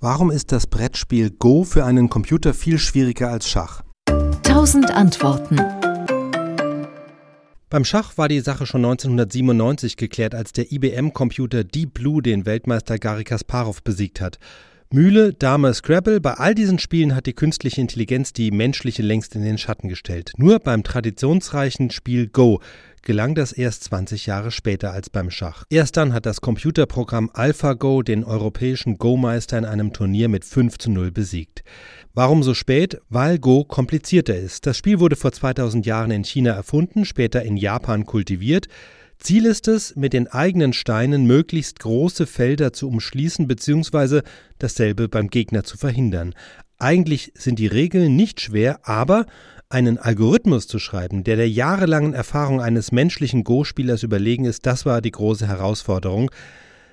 Warum ist das Brettspiel Go für einen Computer viel schwieriger als Schach? Tausend Antworten. Beim Schach war die Sache schon 1997 geklärt, als der IBM-Computer Deep Blue den Weltmeister Garry Kasparov besiegt hat. Mühle, Dame, Scrabble, bei all diesen Spielen hat die künstliche Intelligenz die menschliche längst in den Schatten gestellt. Nur beim traditionsreichen Spiel Go gelang das erst 20 Jahre später als beim Schach. Erst dann hat das Computerprogramm AlphaGo den europäischen Go-Meister in einem Turnier mit 5 zu 0 besiegt. Warum so spät? Weil Go komplizierter ist. Das Spiel wurde vor 2000 Jahren in China erfunden, später in Japan kultiviert. Ziel ist es, mit den eigenen Steinen möglichst große Felder zu umschließen bzw. dasselbe beim Gegner zu verhindern. Eigentlich sind die Regeln nicht schwer, aber einen Algorithmus zu schreiben, der der jahrelangen Erfahrung eines menschlichen Go-Spielers überlegen ist, das war die große Herausforderung.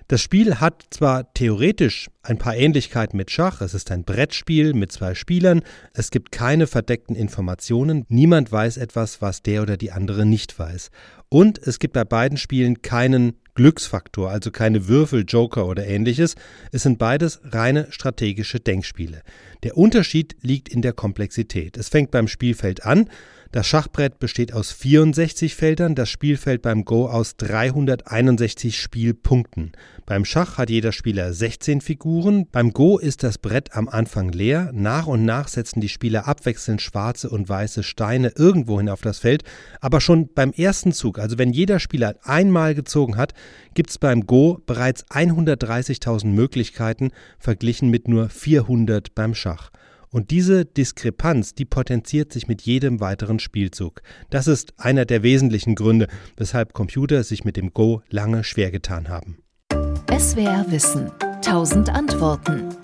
Das Spiel hat zwar theoretisch ein paar Ähnlichkeiten mit Schach, es ist ein Brettspiel mit zwei Spielern, es gibt keine verdeckten Informationen, niemand weiß etwas, was der oder die andere nicht weiß. Und es gibt bei beiden Spielen keinen Glücksfaktor, also keine Würfel, Joker oder ähnliches. Es sind beides reine strategische Denkspiele. Der Unterschied liegt in der Komplexität. Es fängt beim Spielfeld an. Das Schachbrett besteht aus 64 Feldern, das Spielfeld beim Go aus 361 Spielpunkten. Beim Schach hat jeder Spieler 16 Figuren, beim Go ist das Brett am Anfang leer, nach und nach setzen die Spieler abwechselnd schwarze und weiße Steine irgendwohin auf das Feld, aber schon beim ersten Zug, also wenn jeder Spieler einmal gezogen hat, gibt es beim Go bereits 130.000 Möglichkeiten, verglichen mit nur 400 beim Schach. Und diese Diskrepanz, die potenziert sich mit jedem weiteren Spielzug. Das ist einer der wesentlichen Gründe, weshalb Computer sich mit dem Go lange schwer getan haben. SWR Wissen. Tausend Antworten.